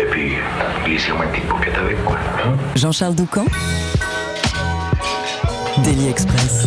Et puis, glissez-moi une petite paupiette avec, quoi. hein. Jean-Charles Doucan Daily Express.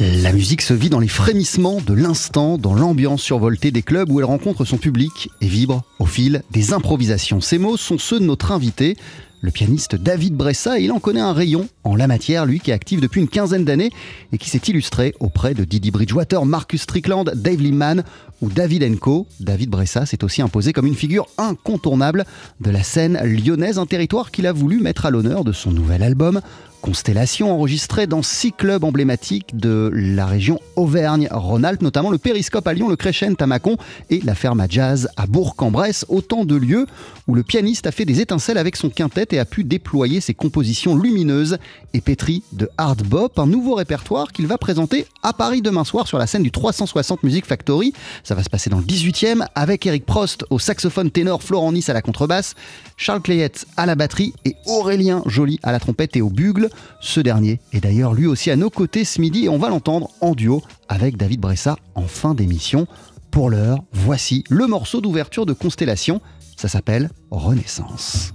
La musique se vit dans les frémissements de l'instant, dans l'ambiance survoltée des clubs où elle rencontre son public et vibre au fil des improvisations. Ces mots sont ceux de notre invité, le pianiste David Bressa, il en connaît un rayon en la matière, lui qui est actif depuis une quinzaine d'années et qui s'est illustré auprès de Didi Bridgewater, Marcus Strickland, Dave Liman ou David Enco. David Bressa s'est aussi imposé comme une figure incontournable de la scène lyonnaise, un territoire qu'il a voulu mettre à l'honneur de son nouvel album Constellation, enregistré dans six clubs emblématiques de la région Auvergne-Rhône-Alpes, notamment le Périscope à Lyon, le Crescent à Mâcon et la Ferme à Jazz à Bourg-en-Bresse, autant de lieux où le pianiste a fait des étincelles avec son quintet et a pu déployer ses compositions lumineuses et pétries de hard bop, un nouveau répertoire qu'il va présenter à Paris demain soir sur la scène du 360 Music Factory. Ça va se passer dans le 18e avec Eric Prost au saxophone ténor, Florent Nice à la contrebasse, Charles Clayette à la batterie et Aurélien Joly à la trompette et au bugle. Ce dernier est d'ailleurs lui aussi à nos côtés ce midi et on va l'entendre en duo avec David Bressa en fin d'émission. Pour l'heure, voici le morceau d'ouverture de Constellation. Ça s'appelle Renaissance.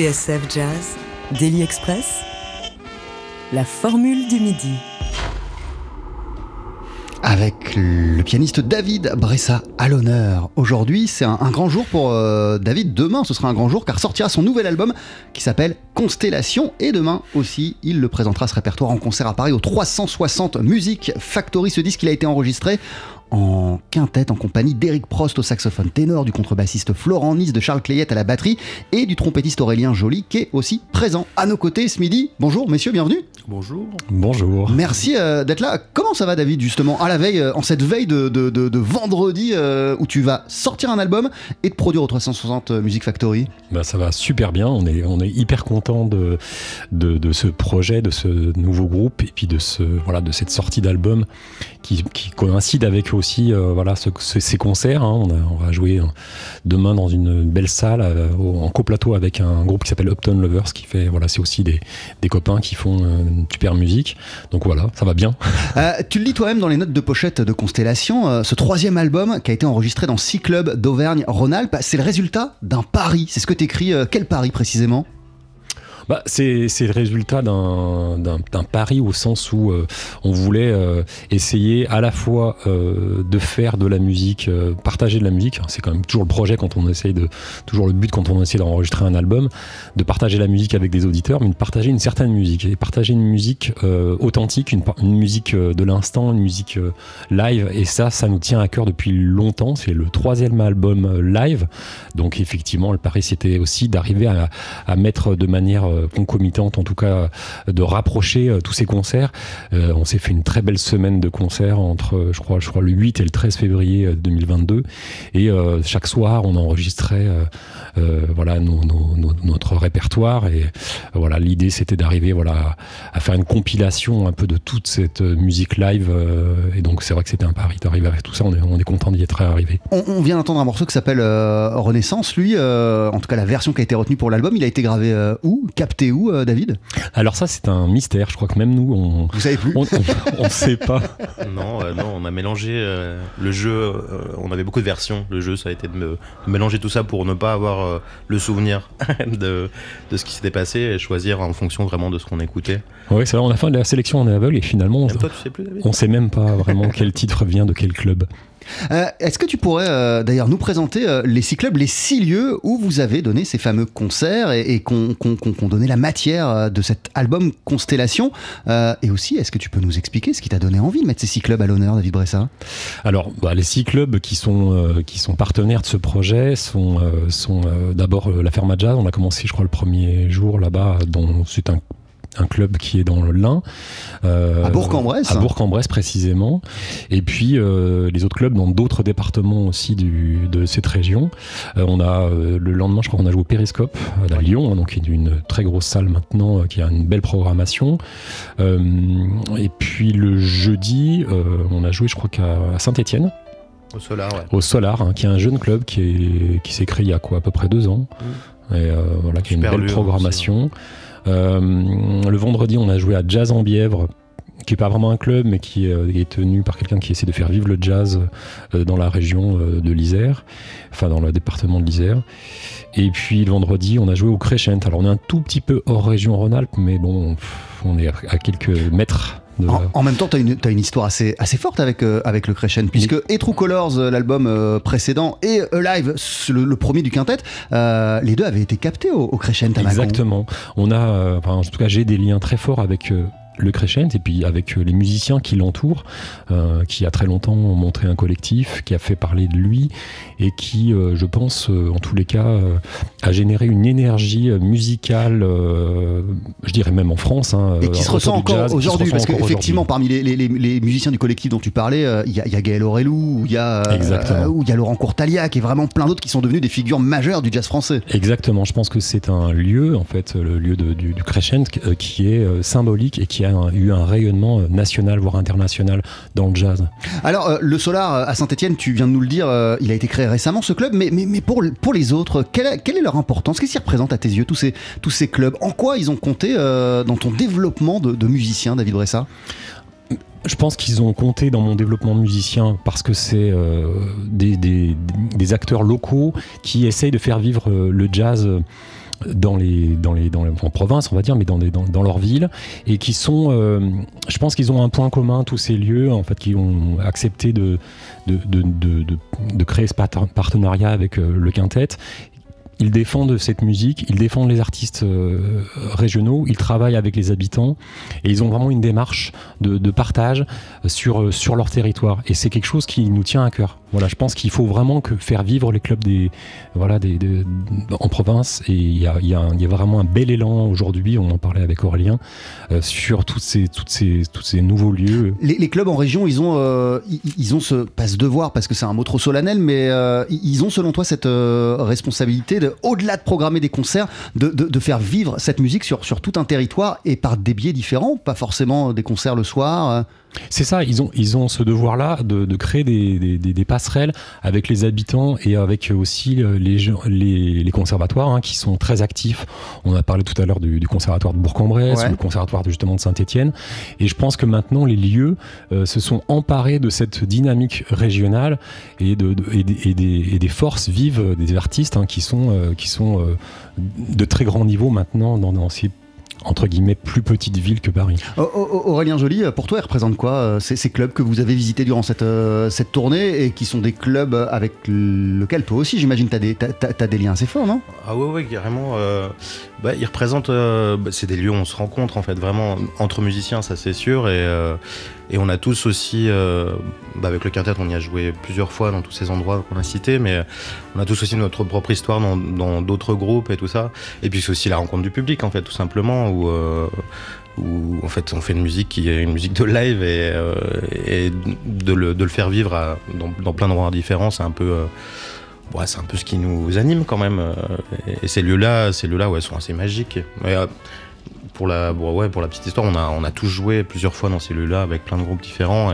TSF Jazz, Daily Express, la formule du midi. Avec le pianiste David Bressa à l'honneur. Aujourd'hui, c'est un, grand jour pour euh, David. Demain, ce sera un grand jour car sortira son nouvel album qui s'appelle Constellation. Et demain aussi, il le présentera ce répertoire en concert à Paris au 360 Music Factory. Ce disque, il a été enregistré en quintette en compagnie d'Eric Prost au saxophone ténor, du contrebassiste Florent Nice, de Charles Clayette à la batterie et du trompettiste Aurélien Joly qui est aussi présent à nos côtés ce midi. Bonjour messieurs, bienvenue. Bonjour. Bonjour. Merci euh, d'être là. Comment ça va David justement à la veille, euh, en cette veille de, de- de- de vendredi euh, où tu vas sortir un album et te produire au 360 Music Factory? Bah, ça va super bien. On est, on est hyper content de, de, de ce projet, de ce nouveau groupe et puis de, ce, voilà, de cette sortie d'album qui, qui coïncide avec aussi euh, voilà, ce- ce- ces concerts. hein. On, on va jouer euh, demain dans une belle salle euh, en coplateau avec un groupe qui s'appelle Upton Lovers qui fait, voilà, c'est aussi des, des copains qui font une super musique. Donc voilà, ça va bien. Tu le toi-même dans les notes de pochette de Constellation, ce troisième album qui a été enregistré dans six clubs d'Auvergne-Rhône-Alpes, c'est le résultat d'un pari. C'est ce que t'écris. euh, quel pari précisément? Bah, c'est le résultat d'un pari au sens où euh, on voulait euh, essayer à la fois euh, de faire de la musique, partager de la musique. C'est quand même toujours le projet quand on essaye de, toujours le but quand on essaie d'enregistrer un album, de partager la musique avec des auditeurs, mais de partager une certaine musique et partager une musique authentique, une, musique de l'instant, une musique live. Et ça, ça nous tient à cœur depuis longtemps. C'est le troisième album live, donc effectivement, le pari c'était aussi d'arriver à, mettre de manière concomitante, en tout cas, de rapprocher euh, tous ces concerts. Euh, on s'est fait une très belle semaine de concerts entre, euh, je crois, je crois le 8 et le 13 février euh, 2022. Et chaque soir, on enregistrait voilà notre répertoire. Et voilà, l'idée c'était d'arriver voilà à, faire une compilation un peu de toute cette musique live. et donc c'est vrai que c'était un pari d'arriver avec tout ça. On est, on est content d'y être arrivé. on, vient d'entendre un morceau qui s'appelle Renaissance. Lui, en tout cas la version qui a été retenue pour l'album, il a été gravé où? Capté où, euh, David? Alors ça c'est un mystère. Je crois que même nous on Vous savez plus on, on, on sait pas. Non, euh, non, on a mélangé euh, le jeu. euh, on avait beaucoup de versions. Le jeu, ça a été de, me- de mélanger tout ça pour ne pas avoir euh, le souvenir de, de ce qui s'était passé et choisir en fonction vraiment de ce qu'on écoutait. Oui, c'est vrai, on a fait de la sélection en aveugle et finalement, Même toi, tu sais plus, David? on sait même pas vraiment quel titre vient de quel club. Euh, Est-ce que tu pourrais euh, d'ailleurs nous présenter euh, les six clubs, les six lieux où vous avez donné ces fameux concerts et, et qu'on qu'on donné la matière de cet album Constellation Et aussi, est-ce que tu peux nous expliquer ce qui t'a donné envie de mettre ces six clubs à l'honneur, David Bressa? Alors, bah, les six clubs qui sont, qui sont partenaires de ce projet sont, sont d'abord la Ferma Jazz. On a commencé, je crois, le premier jour là-bas. C'est un, un club qui est dans le Lin. Euh, À Bourg-en-Bresse À Bourg-en-Bresse, précisément. Et puis, euh, les autres clubs dans d'autres départements aussi du, de cette région. Euh, on a, euh, le lendemain, je crois qu'on a joué au Périscope à Lyon, hein, donc qui est une très grosse salle maintenant, qui a une belle programmation. Et puis, le jeudi, on a joué, je crois, qu'à Saint-Étienne Au Solar, ouais. au Solar, hein, qui est un jeune club qui, est, qui s'est créé il y a quoi, à peu près deux ans, et euh, voilà, qui a une belle programmation. Le vendredi, on a joué à Jazz en Bièvre, qui est pas vraiment un club, mais qui euh, est tenu par quelqu'un qui essaie de faire vivre le jazz euh, dans la région euh, de l'Isère, enfin dans le département de l'Isère. Et puis le vendredi, on a joué au Crescent. Alors on est un tout petit peu hors région Rhône-Alpes, mais bon, on est à quelques mètres de En, même temps, tu as une, t'as une histoire assez, assez forte avec, euh, avec le Crescent, puisque et True Colors, euh, l'album euh, précédent, et Alive, le, le premier du quintet, euh, les deux avaient été captés au, au Crescent à. Exactement. On a, enfin, en tout cas, j'ai des liens très forts avec le Crescent et puis avec euh, les musiciens qui l'entourent, euh, qui a très longtemps ont montré un collectif, qui a fait parler de lui et qui, euh, je pense, euh, en tous les cas, a généré une énergie musicale, je dirais même en France. hein, Et qui se ressent encore aujourd'hui, parce qu'effectivement, parmi les, les- les- les musiciens du collectif dont tu parlais, il y, a- il y a Gaël Aurelou, il y a, il y a Laurent Courtaliac, et vraiment plein d'autres qui sont devenus des figures majeures du jazz français. Exactement, je pense que c'est un lieu, en fait, le lieu de- du, du Crescent, qui est symbolique et qui a un- eu un rayonnement euh, national, voire international dans le jazz. Alors, euh, le Solar euh, à Saint-Etienne, tu viens de nous le dire, il a été créé récemment ce club, mais, mais, mais pour, pour les autres, quelle, est- quelle est leur importance? Qu'est-ce qu'ils représentent à tes yeux, tous ces, tous ces clubs? En quoi ils ont compté dans ton développement de, de musicien, David Bressa Je pense qu'ils ont compté dans mon développement de musicien parce que c'est euh, des, des- des acteurs locaux qui essayent de faire vivre le jazz. Dans les, dans les, dans les, en province, on va dire, mais dans, des, dans, dans et qui sont, euh, je pense qu'ils ont un point commun, tous ces lieux, en fait, qui ont accepté de, de, de, de, de créer ce partenariat avec euh, le quintet ils défendent cette musique, ils défendent les artistes euh, régionaux, ils travaillent avec les habitants et ils ont vraiment une démarche de, partage sur, sur leur territoire. Et c'est quelque chose qui nous tient à cœur. Voilà, je pense qu'il faut vraiment faire vivre les clubs des, voilà, des, en province. Et il y a, y, y a, vraiment un bel élan aujourd'hui, on en parlait avec Aurélien, euh, sur toutes ces, toutes ces, tous ces nouveaux lieux. Les, clubs en région, ils ont, euh, ils, ont ce, pas ce devoir, parce que c'est un mot trop solennel, mais euh, ils ont selon toi cette euh, responsabilité, de, au-delà de programmer des concerts, de, faire vivre cette musique sur, sur tout un territoire et par des biais différents, pas forcément des concerts le soir euh. C'est ça, ils ont, ils ont ce devoir-là de, de, créer des, des, des, passerelles avec les habitants et avec aussi les, les, les conservatoires hein, qui sont très actifs. On a parlé tout à l'heure du, du, conservatoire de Bourg-en-Bresse, ouais. le conservatoire de, justement de Saint-Étienne. Et je pense que maintenant, les lieux euh, se sont emparés de cette dynamique régionale et, de, de et, des, et, des, forces vives des artistes hein, qui sont, euh, qui sont euh, de très grand niveau maintenant dans, dans ces entre guillemets plus petite ville que Paris. Aurélien Joly, pour toi, ils représentent quoi euh, ces, ces, clubs que vous avez visités durant cette, euh, cette tournée et qui sont des clubs avec lesquels toi aussi, j'imagine, tu as, as, as, des liens assez forts, non? Ah ouais, ouais, carrément. Euh, bah, ils représentent, euh, bah, c'est des lieux où on se rencontre en fait, vraiment entre musiciens, ça c'est sûr, et, euh, et on a tous aussi, euh, bah, avec le quintet, on y a joué plusieurs fois dans tous ces endroits qu'on a cités, mais on a tous aussi notre propre histoire dans d'autres groupes et tout ça, et puis c'est aussi la rencontre du public en fait, tout simplement, où où en fait on fait une musique qui est une musique de live et, euh, de, le, faire vivre dans, dans, plein d'endroits différents, c'est un peu euh, c'est un peu ce qui nous anime quand même. euh, Et, ces lieux-là, ces lieux-là, ouais, sont assez magiques. Euh, pour la, pour la petite histoire, on a, on tous joué plusieurs fois dans ces lieux-là avec plein de groupes différents.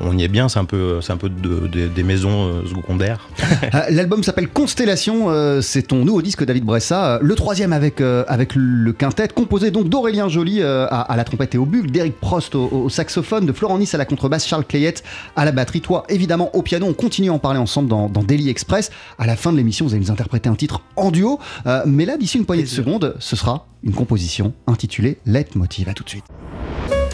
On y est bien, c'est un peu, c'est un peu de, de, des maisons euh, secondaires. L'album s'appelle Constellation, euh, c'est ton nouveau disque David Bressa, le troisième avec, euh, avec le quintet, composé donc d'Aurélien Joly à, à, la trompette et au bugle, d'Eric Prost au, au, saxophone, de Florent Nice à la contrebasse, Charles Clayette à la batterie, toi évidemment au piano, on continue à en parler ensemble dans, dans Daily Express. À la fin de l'émission, vous allez nous interpréter un titre en duo, mais là d'ici une poignée de secondes, ce sera une composition intitulée Leitmotiv. À tout de suite.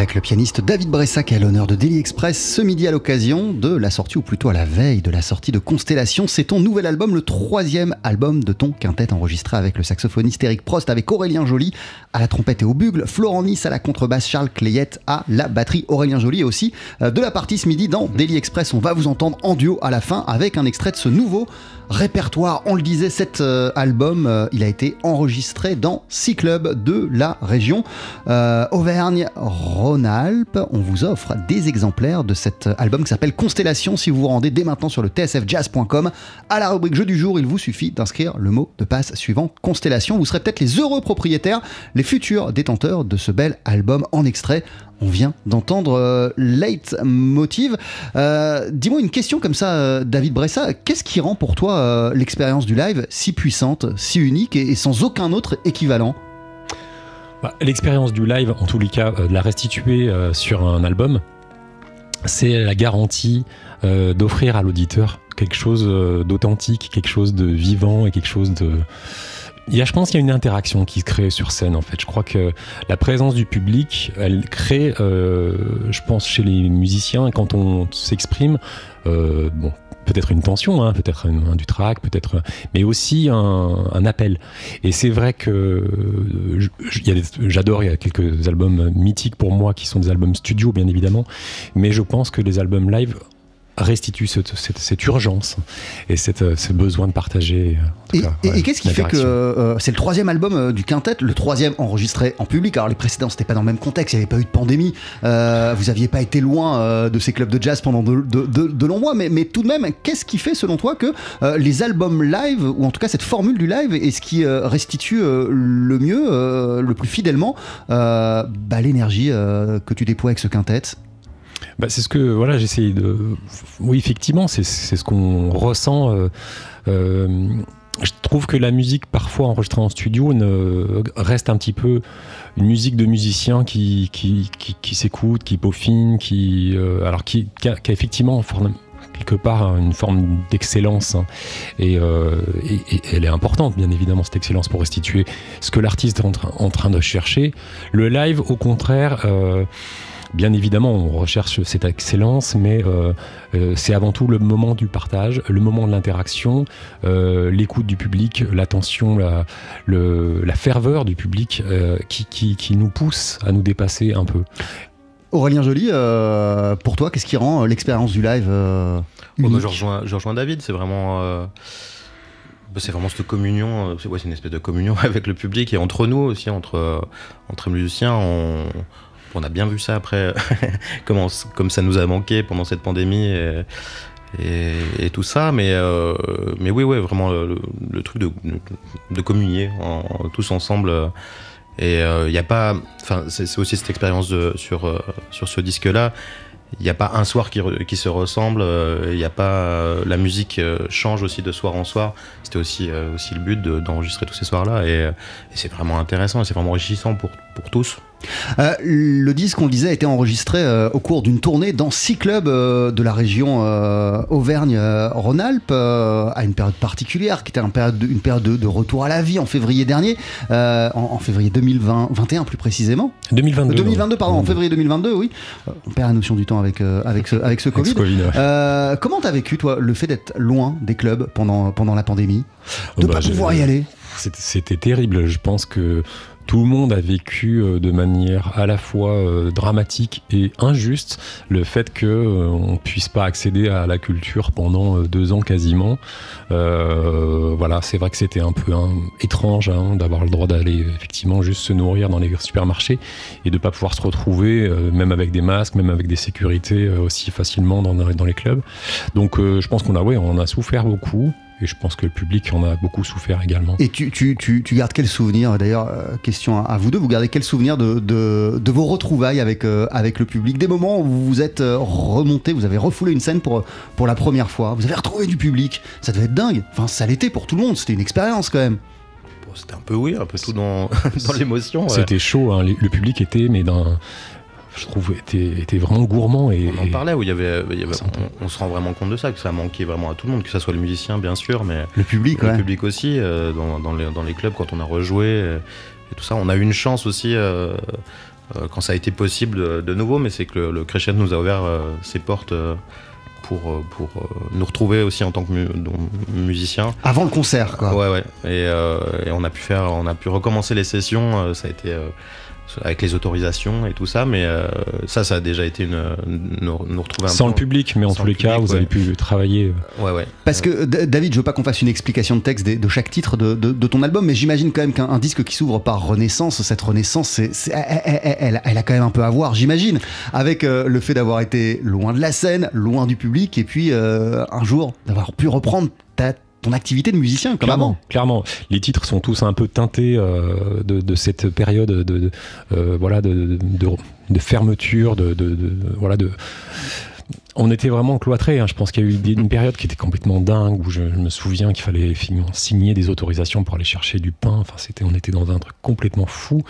Avec le pianiste David Bressac à l'honneur de Daily Express ce midi à l'occasion de la sortie, ou plutôt à la veille de la sortie de Constellation. C'est ton nouvel album, le troisième album de ton quintet enregistré avec le saxophoniste Eric Prost, avec Aurélien Joly à la trompette et au bugle, Florent Nice à la contrebasse, Charles Clayette à la batterie. Aurélien Joly aussi euh, de la partie ce midi dans Daily Express. On va vous entendre en duo à la fin avec un extrait de ce nouveau répertoire. On le disait, cet euh, album, euh, il a été enregistré dans six clubs de la région euh, On vous offre des exemplaires de cet album qui s'appelle Constellation. Si vous vous rendez dès maintenant sur le tsfjazz.com, à la rubrique jeu du jour, il vous suffit d'inscrire le mot de passe suivant Constellation. Vous serez peut-être les heureux propriétaires, les futurs détenteurs de ce bel album en extrait. On vient d'entendre euh, Leitmotiv. Euh, Dis-moi une question comme ça, euh, David Bressa. Qu'est-ce qui rend pour toi euh, l'expérience du live si puissante, si unique et sans aucun autre équivalent? Bah, L'expérience du live, en tous les cas, euh, de la restituer euh, sur un album, c'est la garantie euh, d'offrir à l'auditeur quelque chose d'authentique, quelque chose de vivant et quelque chose de... Il je pense qu'il y a une interaction qui se crée sur scène en fait. Je crois que la présence du public, elle crée, je pense, chez les musiciens, quand on s'exprime, bon, peut-être une tension, hein, peut-être du track, peut-être, mais aussi un, un appel. Et c'est vrai que euh, j'adore, il y a quelques albums mythiques pour moi qui sont des albums studio, bien évidemment, mais je pense que les albums live restituent cette, cette- cette urgence et cette, euh, ce besoin de partager. euh, en tout Et, cas, et- ouais, et qu'est-ce qui fait que euh, c'est le troisième album euh, du quintet, le troisième enregistré en public Alors les précédents c'était pas dans le même contexte, il n'y avait pas eu de pandémie, euh, vous aviez pas été loin de ces clubs de jazz pendant de, de- de- de longs mois, mais, mais tout de même, qu'est-ce qui fait selon toi que les albums live, ou en tout cas cette formule du live, est ce qui restitue le mieux, le plus fidèlement, bah, l'énergie que tu déploies avec ce quintet? Bah, c'est ce que voilà j'essaye de oui effectivement c'est ce qu'on ressent euh, euh, je trouve que la musique parfois enregistrée en studio reste un petit peu une musique de musicien qui qui, qui, s'écoute qui peaufine qui euh, alors qui, qui, a, qui effectivement quelque part une forme d'excellence hein. et, elle est importante bien évidemment cette excellence pour restituer ce que l'artiste est en, train- de chercher le live au contraire Bien évidemment, on recherche cette excellence, mais euh, euh, c'est avant tout le moment du partage, le moment de l'interaction, euh, l'écoute du public, l'attention, la, le- la ferveur du public euh, qui, qui- qui nous pousse à nous dépasser un peu. Aurélien Joly, euh, pour toi, qu'est-ce qui rend euh, l'expérience du live euh, unique bah, je, rejoins, je rejoins David, c'est vraiment. euh, bah, c'est vraiment cette communion, euh, c'est ouais, une espèce de communion avec le public et entre nous aussi, entre, entre musiciens. On, on a bien vu ça après, comment, comme ça nous a manqué pendant cette pandémie et, tout ça. Mais, euh, oui, vraiment le, truc de, communier tous ensemble. euh, Et il n'y a pas. C'est aussi cette expérience sur, euh, ce disque-là. Il n'y a pas un soir qui, se ressemble. A pas. euh, la musique euh, change aussi de soir en soir. C'était aussi, euh, le but de- d'enregistrer tous ces soirs-là. Et, euh, c'est vraiment intéressant et c'est vraiment enrichissant pour tous. Euh, le disque, on le disait, a été enregistré euh, au cours d'une tournée dans six clubs euh, de la région Auvergne-Rhône-Alpes à une période particulière, qui était une période de, une période de, de retour à la vie en février dernier, en, en février 2020, 21 plus précisément. 2022. 2022, pardon, en février 2022, oui. On perd la notion du temps avec, avec, ce, avec ce Covid. Covid, ouais. Euh, comment t'as vécu, toi, le fait d'être loin des clubs pendant, pendant la pandémie? De Oh, bah, pas pouvoir y aller C'était terrible. Je pense que tout le monde a vécu euh, de manière à la fois euh, dramatique et injuste le fait que euh, on puisse pas accéder à la culture pendant deux ans quasiment. Voilà, c'est vrai que c'était un peu hein, étrange hein, d'avoir le droit d'aller effectivement juste se nourrir dans les supermarchés et de pas pouvoir se retrouver, même avec des masques, même avec des sécurités aussi facilement dans, dans les clubs. Donc je pense qu'on a, ouais, on a souffert beaucoup. Et je pense que le public en a beaucoup souffert également. Et tu, tu, tu, tu gardes quel souvenir D'ailleurs, euh, question à, vous deux, vous gardez quel souvenir de, de, de vos retrouvailles avec, euh, avec le public? Des moments où vous vous êtes euh, remonté, vous avez refoulé une scène pour, pour la première fois, vous avez retrouvé du public, ça devait être dingue. Enfin, ça l'était pour tout le monde, c'était une expérience quand même. Bon, C'était un peu oui, un peu tout dans, dans l'émotion. ouais. C'était chaud, hein. le le public était, mais d'un. Je trouve, était, était vraiment gourmand. Et, On en parlait où il y avait, il y avait- Sympa. on, on se rend vraiment compte de ça, que ça manquait vraiment à tout le monde, que ça soit le musicien bien sûr, mais Le public, le ouais. public aussi, euh, dans, dans les, dans les clubs quand on a rejoué euh, et tout ça. On a eu une chance aussi euh, euh, quand ça a été possible de, de nouveau, mais c'est que le, le Crescent nous a ouvert euh, ses portes euh, pour, pour nous retrouver aussi en tant que mu- donc, musicien. Avant le concert, quoi. Ouais, ouais. Et, euh, et on a pu faire, on a pu recommencer les sessions. ça a été euh, avec les autorisations et tout ça, mais euh, ça, ça a déjà été une, nous, nous retrouver un sans peu. le public, mais en tous le les cas, vous avez pu travailler. euh, Ouais, ouais. Parce que David, je veux pas qu'on fasse une explication de texte des- de chaque titre de, de- de ton album, mais j'imagine quand même qu'un un disque qui s'ouvre par Renaissance, cette Renaissance, c'est, c'est- elle, elle- elle- elle a quand même un peu à voir, j'imagine, avec euh, le fait d'avoir été loin de la scène, loin du public, et puis euh, un jour d'avoir pu reprendre ta, ton activité de musicien comme clairement, avant. clairement. Les titres sont tous un peu teintés euh, de, de cette période de, de, euh, voilà de, fermeture, de, voilà de. On était vraiment cloîtrés. hein. Je pense qu'il y a eu une période qui était complètement dingue où je, je me souviens qu'il fallait finalement signer des autorisations pour aller chercher du pain. Enfin, c'était, on était dans un truc complètement fou.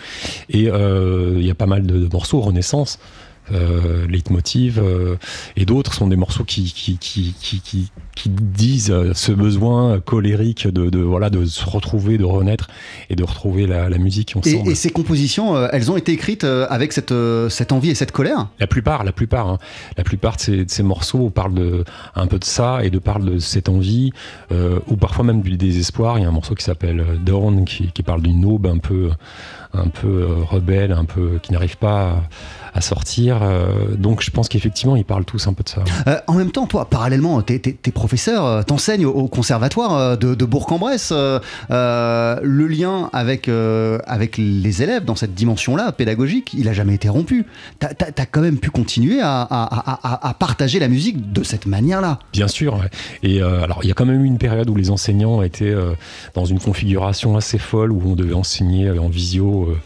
Et euh, il y a pas mal de, de morceaux Renaissance. Euh, Leitmotiv euh, et d'autres sont des morceaux qui, qui, qui, qui, disent ce besoin colérique de, de, voilà, de se retrouver, de renaître et de retrouver la, la musique Et, ensemble. et ces compositions, euh, elles ont été écrites euh, avec cette, cette envie et cette colère? La plupart, la plupart, hein. la plupart de ces, de ces morceaux parlent de, un peu de ça et de parlent de cette envie, euh, ou parfois même du désespoir. Il y a un morceau qui s'appelle Dawn qui, qui parle d'une aube un peu, un peu euh, rebelle, un peu qui n'arrive pas à, à sortir. Euh, donc je pense qu'effectivement ils parlent tous un peu de ça. Euh, en même temps, toi, parallèlement, t'es es, professeur, t'enseignes au, au conservatoire de, de Bourg-en-Bresse. euh, le lien avec, euh, avec les élèves dans cette dimension-là, pédagogique, il a jamais été rompu. T'as as, quand même pu continuer à, à, à, à, partager la musique de cette manière-là. Bien sûr. Ouais. Et alors, il y a quand même eu une période où les enseignants étaient dans une configuration assez folle où on devait enseigner en visio, euh,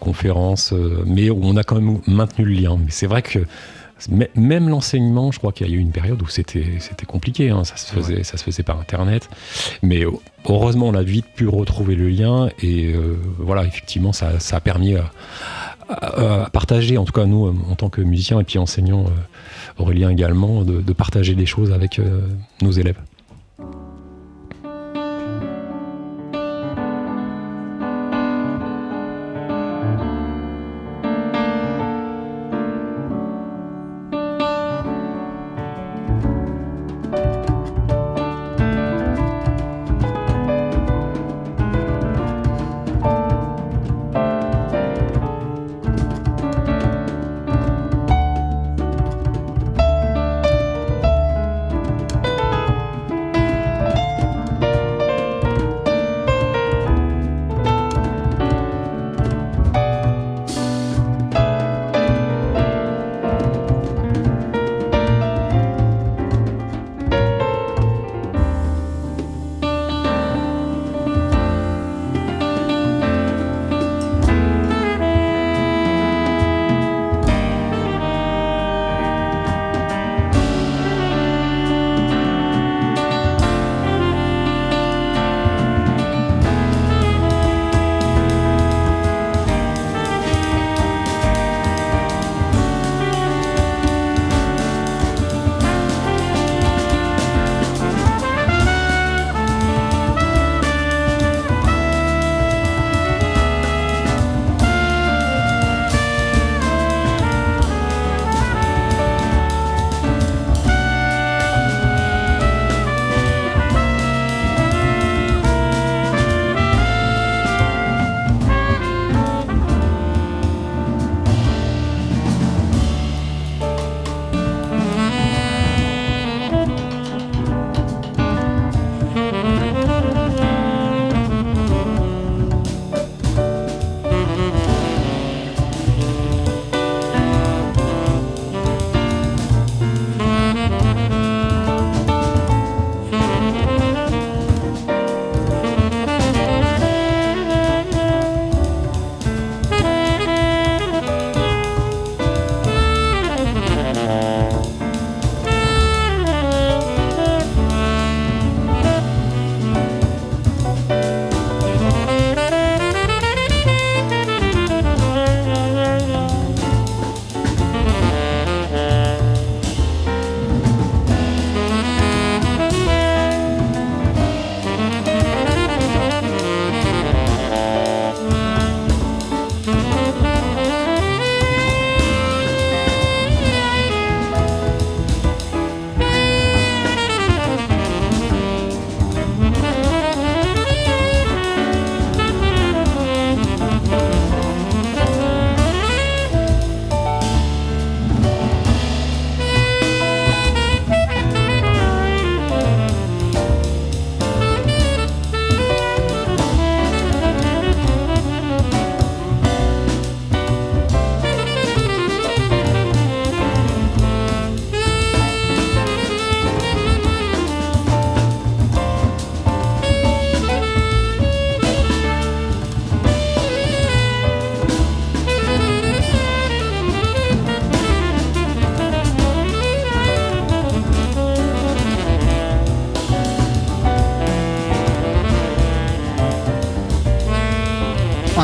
conférence, euh, mais où on a quand même maintenu le lien. Mais c'est vrai que même l'enseignement, je crois qu'il y a eu une période où c'était compliqué, hein, ça se faisait ouais. ça se faisait par internet, mais heureusement on a vite pu retrouver le lien et euh, voilà effectivement ça, ça a permis à, à, à, partager, en tout cas nous en tant que musiciens et puis enseignants, euh, Aurélien également, de, de, partager les choses avec euh, nos élèves.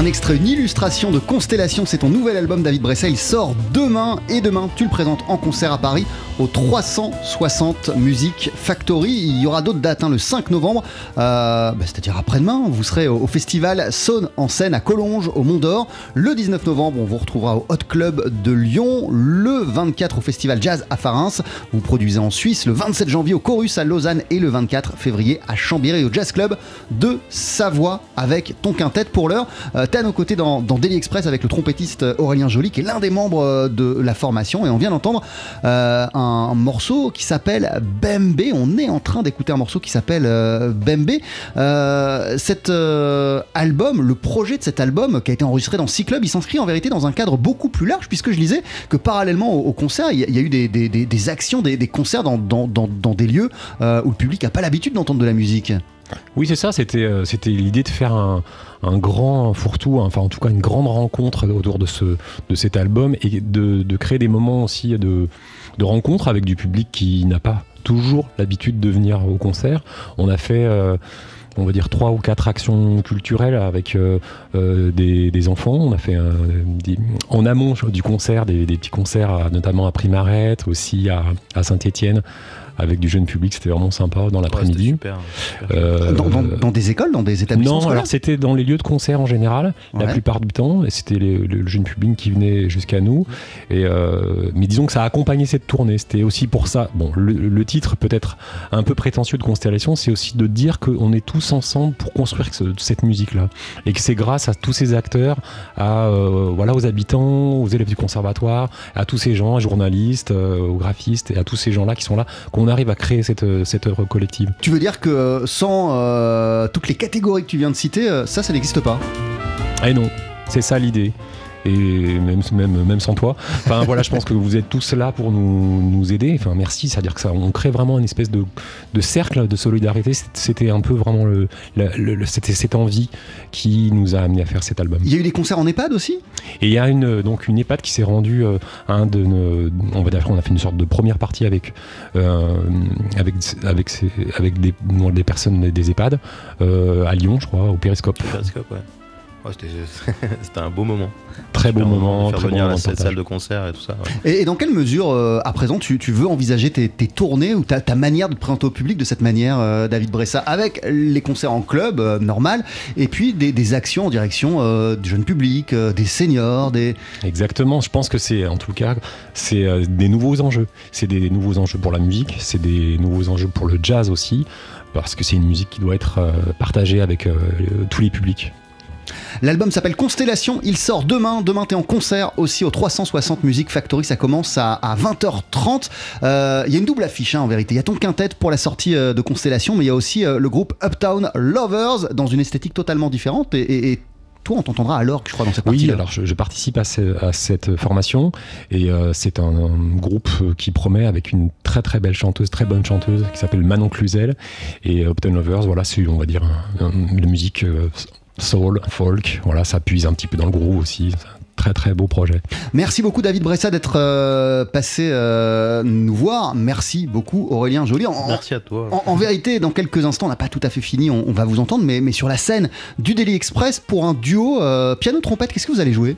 Extrait, une illustration de Constellation, c'est ton nouvel album David Bressa, il sort demain. Et demain tu le présentes en concert à Paris au 360 Music Factory. Il y aura d'autres dates, hein, le 5 novembre, euh, bah, c'est-à-dire après-demain, vous serez au, festival Saône en scène à Collonges au Mont d'Or. Le 19 novembre, on vous retrouvera au Hot Club de Lyon. Le 24 au festival Jazz à Farins. Vous produisez en Suisse le 27 janvier au Chorus à Lausanne et le 24 février à Chambéry au Jazz Club de Savoie avec ton quintet pour l'heure. Euh, T'es à nos côtés dans, Daily Express avec le trompettiste Aurélien Joly qui est l'un des membres euh, de la formation et on vient d'entendre euh, un morceau qui s'appelle Bembe. On est en train d'écouter un morceau qui s'appelle euh, Bembe. Euh, cet euh, album, le projet de cet album qui a été enregistré dans Six Club, il s'inscrit en vérité dans un cadre beaucoup plus large puisque je lisais que parallèlement au, au concert, il y, a, eu des, actions, des, concerts dans, des lieux euh, où le public n'a pas l'habitude d'entendre de la musique. Oui, c'est ça. C'était l'idée de faire un, un, grand fourre-tout, enfin en tout cas une grande rencontre autour de ce de cet album et de créer des moments aussi de de rencontre avec du public qui n'a pas toujours l'habitude de venir au concert. On a fait euh, on va dire trois ou quatre actions culturelles avec euh, euh, des, enfants. On a fait des, en amont du concert des, petits concerts, notamment à Primaret, aussi à Saint-Étienne avec du jeune public, c'était vraiment sympa dans l'après-midi. Ouais, euh, dans, dans, dans, des écoles, dans des établissements Non, alors c'était dans les lieux de concert en général, ouais. la plupart du temps, et c'était le jeune public qui venait jusqu'à nous. Et euh, mais disons que ça a accompagné cette tournée. C'était aussi pour ça. Bon, le, le titre peut-être un peu prétentieux de Constellation, c'est aussi de dire qu'on est tous ensemble pour construire ce, cette musique-là, et que c'est grâce à tous ces acteurs, à euh, voilà aux habitants, aux élèves du conservatoire, à tous ces gens, aux journalistes, euh, aux graphistes, et à tous ces gens-là qui sont là, qu'on arrive à créer cette, cette œuvre collective. Tu veux dire que sans euh, toutes les catégories que tu viens de citer, euh, ça, ça n'existe pas? Eh non, c'est ça l'idée et même, même, même sans toi. Enfin voilà, je pense que vous êtes tous là pour nous, nous aider. Enfin merci, c'est-à-dire que ça, on crée vraiment une espèce de, de cercle de solidarité. C'était un peu vraiment le, le, le c'était cette envie qui nous a amené à faire cet album. Il y a eu des concerts en EHPAD aussi? Et il y a une, donc une EHPAD qui s'est rendue euh, un de nos, on va dire on a fait une sorte de première partie avec euh, avec avec, des, des personnes des EHPAD euh, à Lyon, je crois, au Périscope. Périscope, ouais. Ouais, C'était un beau moment. Très beau moment. Faire très venir bon à cette salle de concert et tout ça. Ouais. Et, et, dans quelle mesure, euh, à présent, tu, tu, veux envisager tes, tes tournées ou ta, ta, manière de te présenter au public de cette manière, euh, David Bressa, avec les concerts en club, euh, normal, et puis des, des, actions en direction euh, du jeune public, euh, des seniors, des... Exactement, je pense que c'est, en tout cas, c'est euh, des nouveaux enjeux. C'est des nouveaux enjeux pour la musique, c'est des nouveaux enjeux pour le jazz aussi, parce que c'est une musique qui doit être euh, partagée avec tous les publics. L'album s'appelle Constellation, il sort demain. Demain, t'es en concert aussi au 360 Music Factory. Ça commence à, à 20h30. Il euh, y a une double affiche hein, en vérité. Il y a ton quintet pour la sortie euh, de Constellation, mais il y a aussi euh, le groupe Uptown Lovers dans une esthétique totalement différente. Et, et, et toi, on t'entendra à l'orgue, je crois, dans cette partie. Oui, alors je, je participe à, ce, à, cette formation et euh, c'est un, un, groupe qui promet avec une très très belle chanteuse, très bonne chanteuse qui s'appelle Manon Cluzel et Uptown Lovers. Voilà, c'est on va dire un, un, de musique soul, folk, voilà, ça puise un petit peu dans le groove aussi. Très très beau projet. Merci beaucoup David Bressa d'être euh, passé euh, nous voir. Merci beaucoup Aurélien Joly. En, Merci à toi. En, en, vérité, dans quelques instants, on n'a pas tout à fait fini, on, on, va vous entendre, mais, mais sur la scène du Daily Express pour un duo euh, piano-trompette, qu'est-ce que vous allez jouer?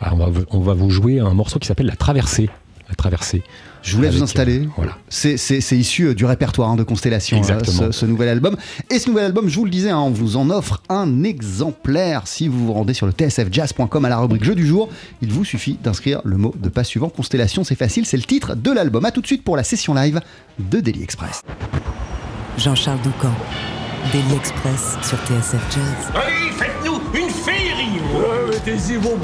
Alors, on, va, on va vous jouer un morceau qui s'appelle La Traversée. La Traversée. Je vous laisse vous installer. Euh, voilà. C'est issu euh, du répertoire hein, de Constellation, euh, ce, ce, nouvel album. Et ce nouvel album, je vous le disais, hein, on vous en offre un exemplaire. Si vous vous rendez sur le tsfjazz.com à la rubrique jeu du jour, il vous suffit d'inscrire le mot de pas suivant. Constellation, c'est facile, c'est le titre de l'album. A tout de suite pour la session live de Daily Express. Jean-Charles Doucan, Daily Express sur TSF Jazz. Allez, faites-nous une féerie euh, Mettez-y vos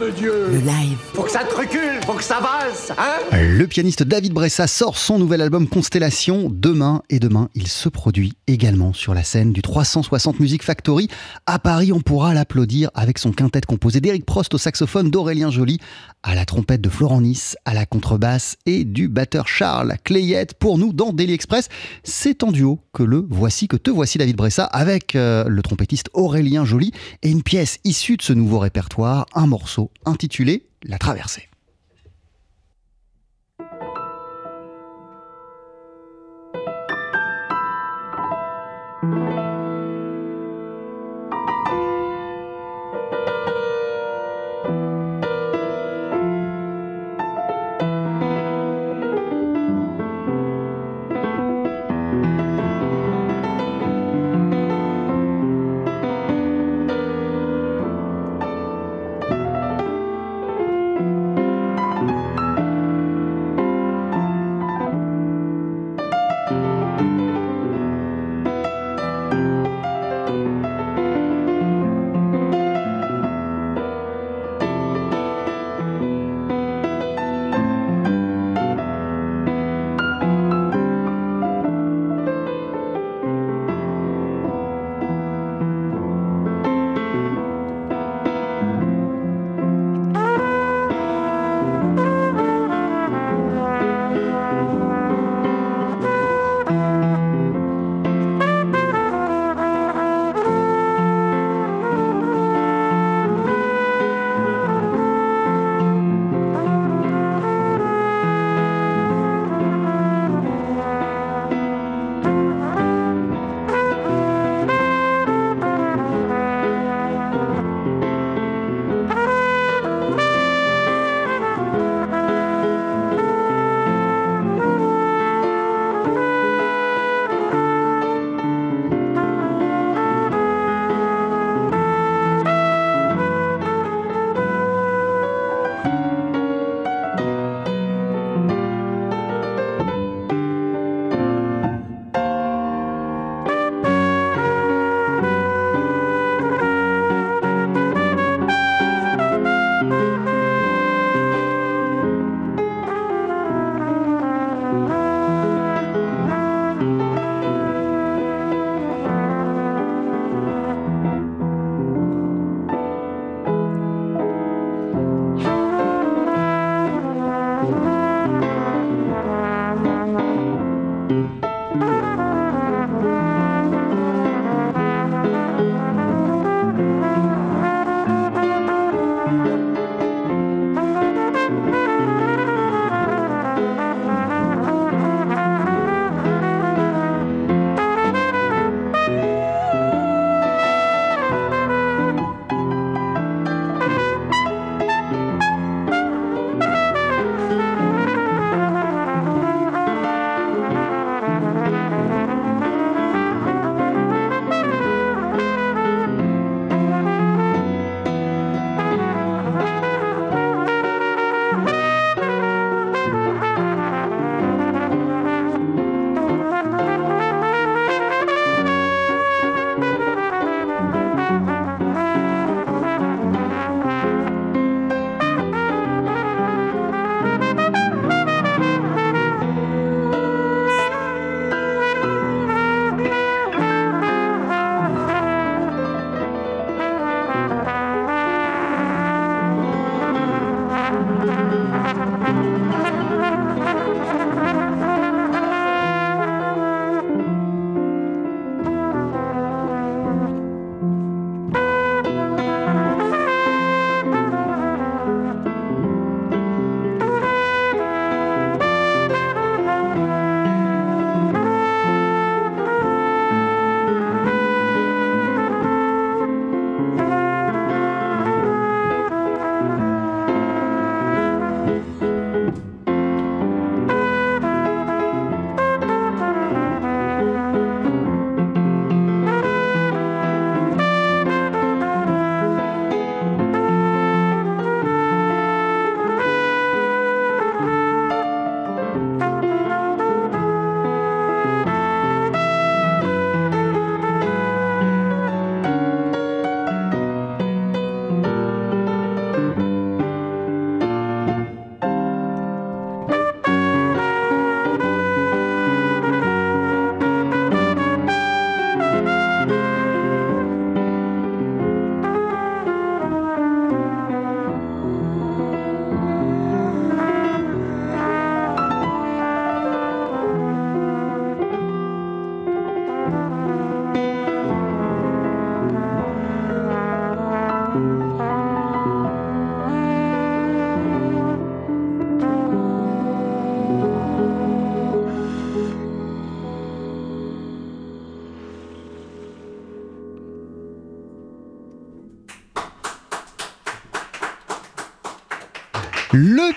de Dieu Le live. Faut que ça te recule, faut que ça valse, hein Le pianiste David Bressa sort son nouvel album Constellation demain et demain il se produit également sur la scène du 360 Music Factory à Paris. On pourra l'applaudir avec son quintet composé d'Éric Prost au saxophone, d'Aurélien Joly à la trompette de Florent Nice, à la contrebasse et du batteur Charles Clayette. Pour nous dans Daily Express, c'est en duo que le voici, que te voici David Bressa avec euh, le trompettiste Aurélien Joly et une pièce issue de ce nouveau répertoire, un morceau intitulé La Traversée.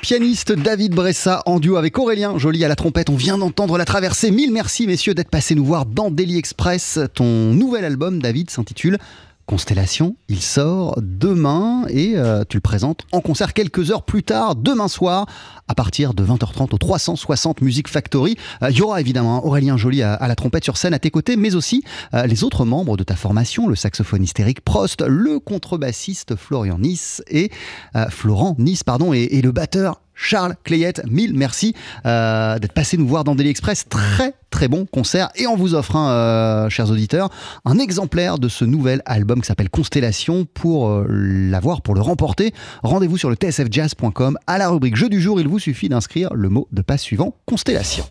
Pianiste David Bressa en duo avec Aurélien Joly à la trompette. On vient d'entendre la traversée. Mille merci messieurs d'être passés nous voir dans Daily Express. Ton nouvel album, David, s'intitule Constellation, il sort demain et euh, tu le présentes en concert quelques heures plus tard, demain soir, à partir de 20h30 au 360 Music Factory. Euh, il y aura évidemment Aurélien Joly à, la trompette sur scène à tes côtés, mais aussi euh, les autres membres de ta formation, le saxophoniste Eric Prost, le contrebassiste Florian Nice et Florent Nice, pardon, et le batteur Charles Clayette, mille merci euh, d'être passé nous voir dans Daily Express. Très très bon concert et on vous offre, euh, chers auditeurs, un exemplaire de ce nouvel album qui s'appelle Constellation. Pour euh, l'avoir, pour le remporter, rendez-vous sur le tsfjazz.com à la rubrique Jeu du jour. Il vous suffit d'inscrire le mot de passe suivant Constellation.